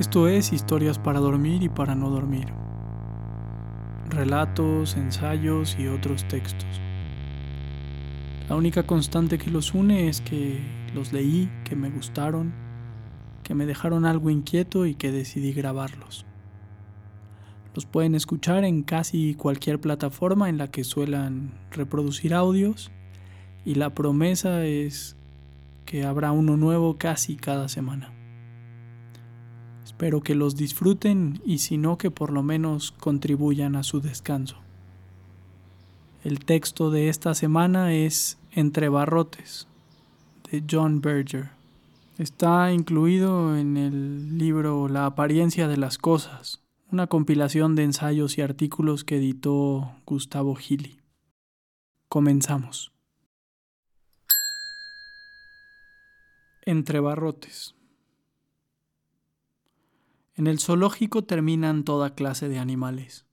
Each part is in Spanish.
Esto es historias para dormir y para no dormir. Relatos, ensayos y otros textos. La única constante que los une es que los leí, que me gustaron, que me dejaron algo inquieto y que decidí grabarlos. Los pueden escuchar en casi cualquier plataforma en la que suelan reproducir audios y la promesa es que habrá uno nuevo casi cada semana. Espero que los disfruten y si no que por lo menos contribuyan a su descanso. El texto de esta semana es Entre Barrotes, de John Berger. Está incluido en el libro La apariencia de las cosas, una compilación de ensayos y artículos que editó Gustavo Gili. Comenzamos. Entre Barrotes. En el zoológico terminan toda clase de animales.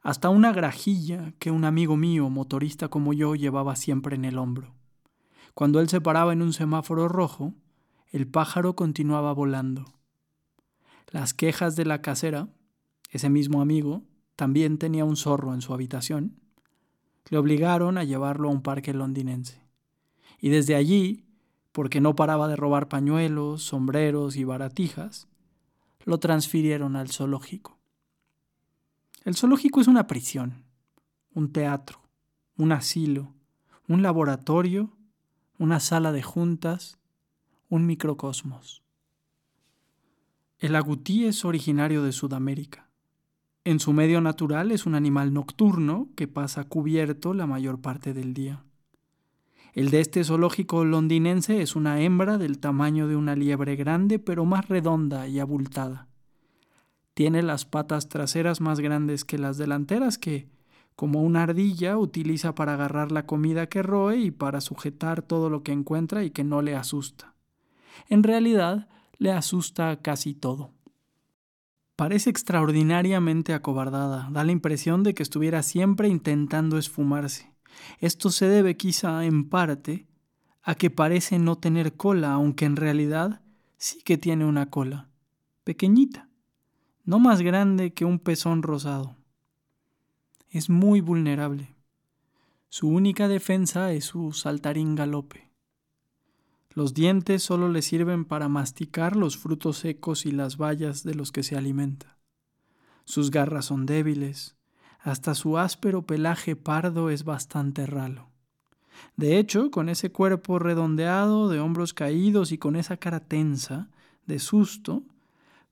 Hasta una grajilla que un amigo mío, motorista como yo, llevaba siempre en el hombro. Cuando él se paraba en un semáforo rojo, el pájaro continuaba volando. Las quejas de la casera, ese mismo amigo, también tenía un zorro en su habitación, le obligaron a llevarlo a un parque londinense. Y desde allí, porque no paraba de robar pañuelos, sombreros y baratijas, lo transfirieron al zoológico. El zoológico es una prisión, un teatro, un asilo, un laboratorio, una sala de juntas, un microcosmos. El agutí es originario de Sudamérica. En su medio natural es un animal nocturno que pasa cubierto la mayor parte del día. El de este zoológico londinense es una hembra del tamaño de una liebre grande pero más redonda y abultada. Tiene las patas traseras más grandes que las delanteras que, como una ardilla, utiliza para agarrar la comida que roe y para sujetar todo lo que encuentra y que no le asusta. En realidad, le asusta casi todo. Parece extraordinariamente acobardada, da la impresión de que estuviera siempre intentando esfumarse. Esto se debe quizá en parte a que parece no tener cola, aunque en realidad sí que tiene una cola, pequeñita, no más grande que un pezón rosado. Es muy vulnerable. Su única defensa es su saltarín galope. Los dientes solo le sirven para masticar los frutos secos y las bayas de los que se alimenta. Sus garras son débiles, hasta su áspero pelaje pardo es bastante ralo. De hecho, con ese cuerpo redondeado, de hombros caídos y con esa cara tensa, de susto,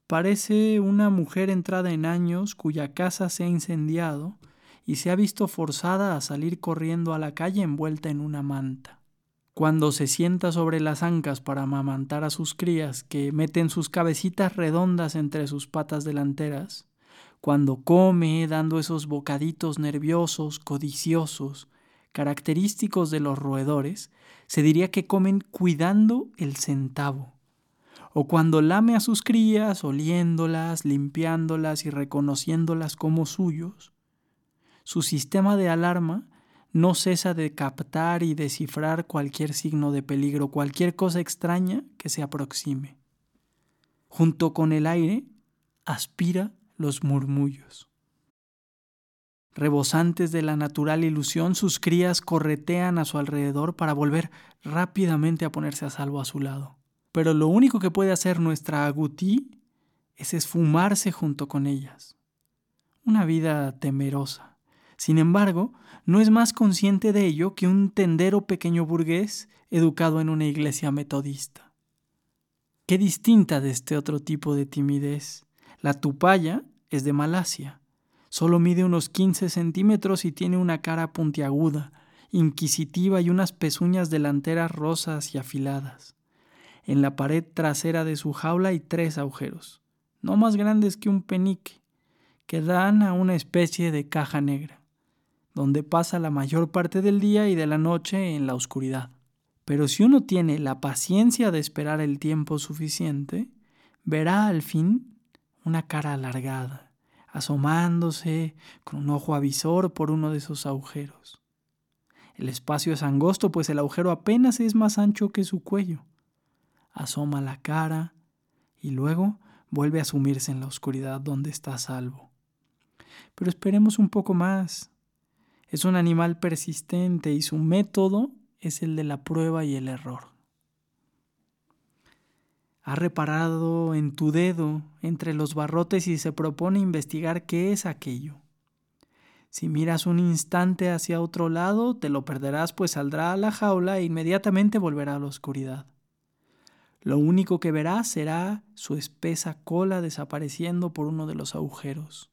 parece una mujer entrada en años cuya casa se ha incendiado y se ha visto forzada a salir corriendo a la calle envuelta en una manta. Cuando se sienta sobre las ancas para amamantar a sus crías que meten sus cabecitas redondas entre sus patas delanteras, cuando come dando esos bocaditos nerviosos, codiciosos, característicos de los roedores, se diría que comen cuidando el centavo. O cuando lame a sus crías, oliéndolas, limpiándolas y reconociéndolas como suyos, su sistema de alarma no cesa de captar y descifrar cualquier signo de peligro, cualquier cosa extraña que se aproxime. Junto con el aire, aspira los murmullos. Rebosantes de la natural ilusión, sus crías corretean a su alrededor para volver rápidamente a ponerse a salvo a su lado. Pero lo único que puede hacer nuestra agutí es esfumarse junto con ellas. Una vida temerosa. Sin embargo, no es más consciente de ello que un tendero pequeño burgués educado en una iglesia metodista. Qué distinta de este otro tipo de timidez la tupaya es de Malasia. Solo mide unos 15 centímetros y tiene una cara puntiaguda, inquisitiva y unas pezuñas delanteras rosas y afiladas. En la pared trasera de su jaula hay tres agujeros, no más grandes que un penique, que dan a una especie de caja negra, donde pasa la mayor parte del día y de la noche en la oscuridad. Pero si uno tiene la paciencia de esperar el tiempo suficiente, verá al fin una cara alargada, asomándose con un ojo avisor por uno de esos agujeros. El espacio es angosto, pues el agujero apenas es más ancho que su cuello. Asoma la cara y luego vuelve a sumirse en la oscuridad donde está a salvo. Pero esperemos un poco más. Es un animal persistente y su método es el de la prueba y el error. Ha reparado en tu dedo entre los barrotes y se propone investigar qué es aquello. Si miras un instante hacia otro lado, te lo perderás, pues saldrá a la jaula e inmediatamente volverá a la oscuridad. Lo único que verás será su espesa cola desapareciendo por uno de los agujeros.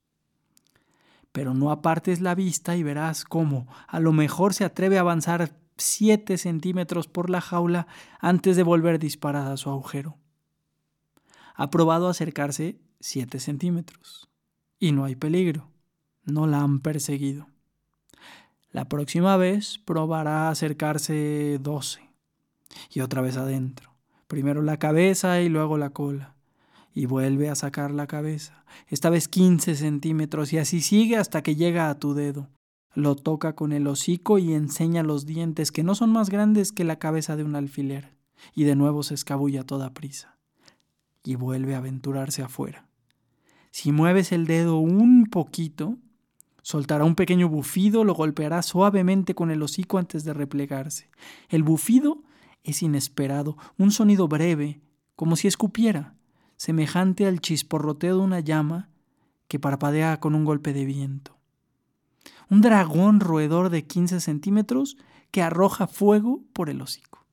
Pero no apartes la vista y verás cómo a lo mejor se atreve a avanzar siete centímetros por la jaula antes de volver disparada a su agujero ha probado acercarse 7 centímetros. Y no hay peligro. No la han perseguido. La próxima vez probará acercarse 12. Y otra vez adentro. Primero la cabeza y luego la cola. Y vuelve a sacar la cabeza. Esta vez 15 centímetros y así sigue hasta que llega a tu dedo. Lo toca con el hocico y enseña los dientes que no son más grandes que la cabeza de un alfiler. Y de nuevo se escabulla toda prisa y vuelve a aventurarse afuera. Si mueves el dedo un poquito, soltará un pequeño bufido, lo golpeará suavemente con el hocico antes de replegarse. El bufido es inesperado, un sonido breve, como si escupiera, semejante al chisporroteo de una llama que parpadea con un golpe de viento. Un dragón roedor de 15 centímetros que arroja fuego por el hocico.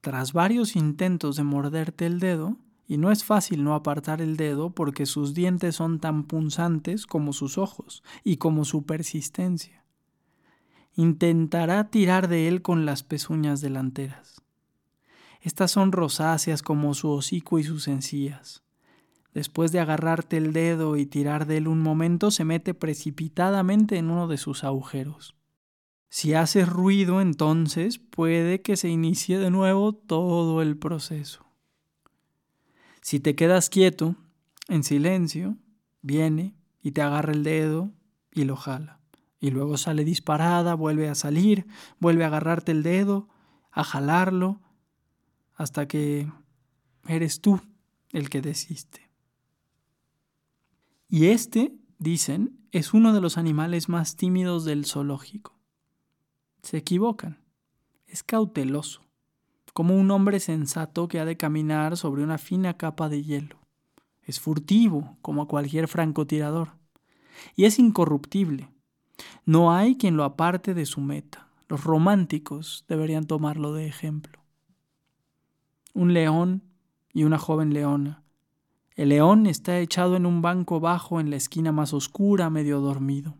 Tras varios intentos de morderte el dedo, y no es fácil no apartar el dedo porque sus dientes son tan punzantes como sus ojos y como su persistencia. Intentará tirar de él con las pezuñas delanteras. Estas son rosáceas como su hocico y sus encías. Después de agarrarte el dedo y tirar de él un momento, se mete precipitadamente en uno de sus agujeros. Si haces ruido, entonces puede que se inicie de nuevo todo el proceso. Si te quedas quieto, en silencio, viene y te agarra el dedo y lo jala. Y luego sale disparada, vuelve a salir, vuelve a agarrarte el dedo, a jalarlo, hasta que eres tú el que desiste. Y este, dicen, es uno de los animales más tímidos del zoológico. Se equivocan. Es cauteloso como un hombre sensato que ha de caminar sobre una fina capa de hielo. Es furtivo, como cualquier francotirador. Y es incorruptible. No hay quien lo aparte de su meta. Los románticos deberían tomarlo de ejemplo. Un león y una joven leona. El león está echado en un banco bajo en la esquina más oscura, medio dormido.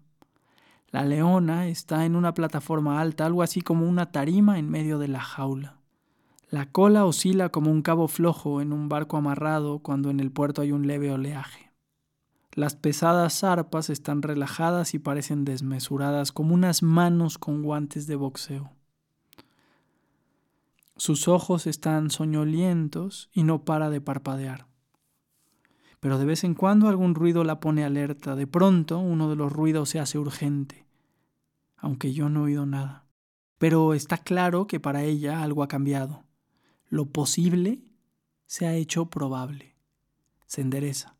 La leona está en una plataforma alta, algo así como una tarima en medio de la jaula. La cola oscila como un cabo flojo en un barco amarrado cuando en el puerto hay un leve oleaje. Las pesadas zarpas están relajadas y parecen desmesuradas como unas manos con guantes de boxeo. Sus ojos están soñolientos y no para de parpadear. Pero de vez en cuando algún ruido la pone alerta. De pronto uno de los ruidos se hace urgente, aunque yo no he oído nada. Pero está claro que para ella algo ha cambiado. Lo posible se ha hecho probable. Se endereza.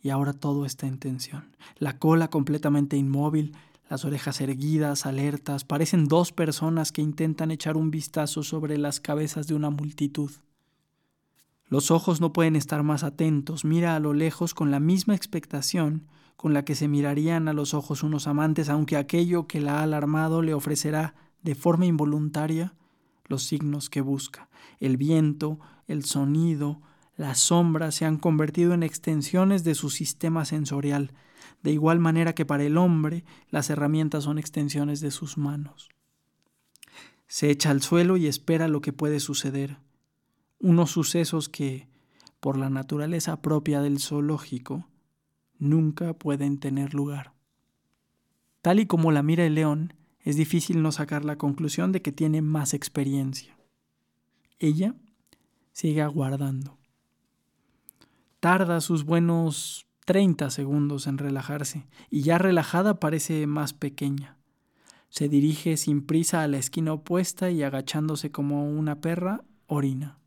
Y ahora todo está en tensión. La cola completamente inmóvil, las orejas erguidas, alertas, parecen dos personas que intentan echar un vistazo sobre las cabezas de una multitud. Los ojos no pueden estar más atentos, mira a lo lejos con la misma expectación con la que se mirarían a los ojos unos amantes, aunque aquello que la ha alarmado le ofrecerá de forma involuntaria los signos que busca. El viento, el sonido, las sombras se han convertido en extensiones de su sistema sensorial, de igual manera que para el hombre las herramientas son extensiones de sus manos. Se echa al suelo y espera lo que puede suceder, unos sucesos que, por la naturaleza propia del zoológico, nunca pueden tener lugar. Tal y como la mira el león, es difícil no sacar la conclusión de que tiene más experiencia. Ella sigue aguardando. Tarda sus buenos 30 segundos en relajarse y ya relajada parece más pequeña. Se dirige sin prisa a la esquina opuesta y agachándose como una perra, orina.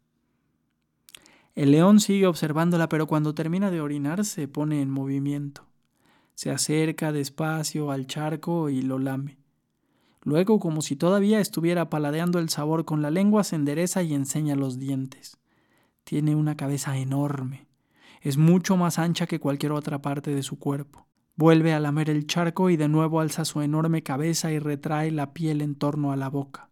El león sigue observándola, pero cuando termina de orinar se pone en movimiento. Se acerca despacio al charco y lo lame. Luego, como si todavía estuviera paladeando el sabor con la lengua, se endereza y enseña los dientes. Tiene una cabeza enorme. Es mucho más ancha que cualquier otra parte de su cuerpo. Vuelve a lamer el charco y de nuevo alza su enorme cabeza y retrae la piel en torno a la boca.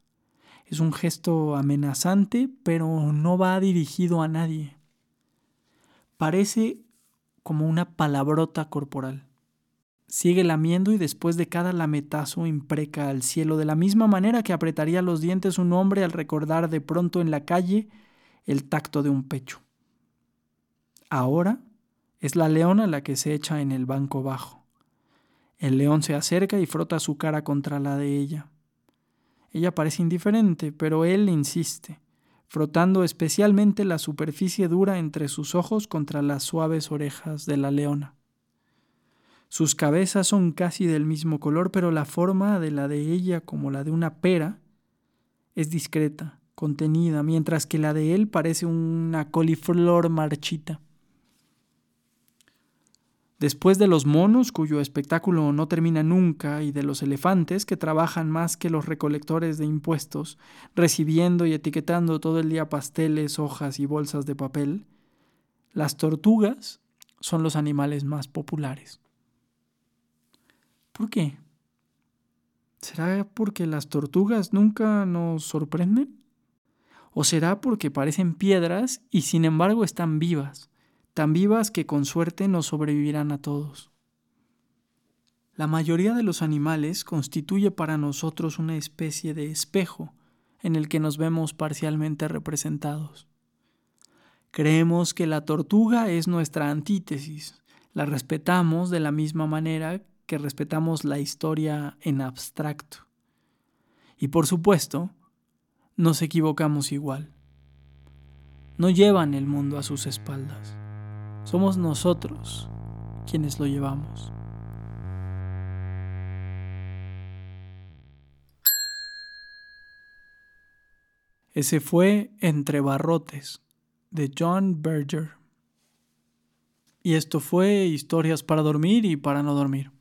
Es un gesto amenazante, pero no va dirigido a nadie. Parece como una palabrota corporal. Sigue lamiendo y después de cada lametazo impreca al cielo de la misma manera que apretaría los dientes un hombre al recordar de pronto en la calle el tacto de un pecho. Ahora es la leona la que se echa en el banco bajo. El león se acerca y frota su cara contra la de ella. Ella parece indiferente, pero él insiste, frotando especialmente la superficie dura entre sus ojos contra las suaves orejas de la leona. Sus cabezas son casi del mismo color, pero la forma de la de ella, como la de una pera, es discreta, contenida, mientras que la de él parece una coliflor marchita. Después de los monos, cuyo espectáculo no termina nunca, y de los elefantes, que trabajan más que los recolectores de impuestos, recibiendo y etiquetando todo el día pasteles, hojas y bolsas de papel, las tortugas son los animales más populares. ¿Por qué? ¿Será porque las tortugas nunca nos sorprenden? ¿O será porque parecen piedras y sin embargo están vivas? tan vivas que con suerte nos sobrevivirán a todos. La mayoría de los animales constituye para nosotros una especie de espejo en el que nos vemos parcialmente representados. Creemos que la tortuga es nuestra antítesis, la respetamos de la misma manera que respetamos la historia en abstracto. Y por supuesto, nos equivocamos igual. No llevan el mundo a sus espaldas. Somos nosotros quienes lo llevamos. Ese fue Entre Barrotes, de John Berger. Y esto fue Historias para dormir y para no dormir.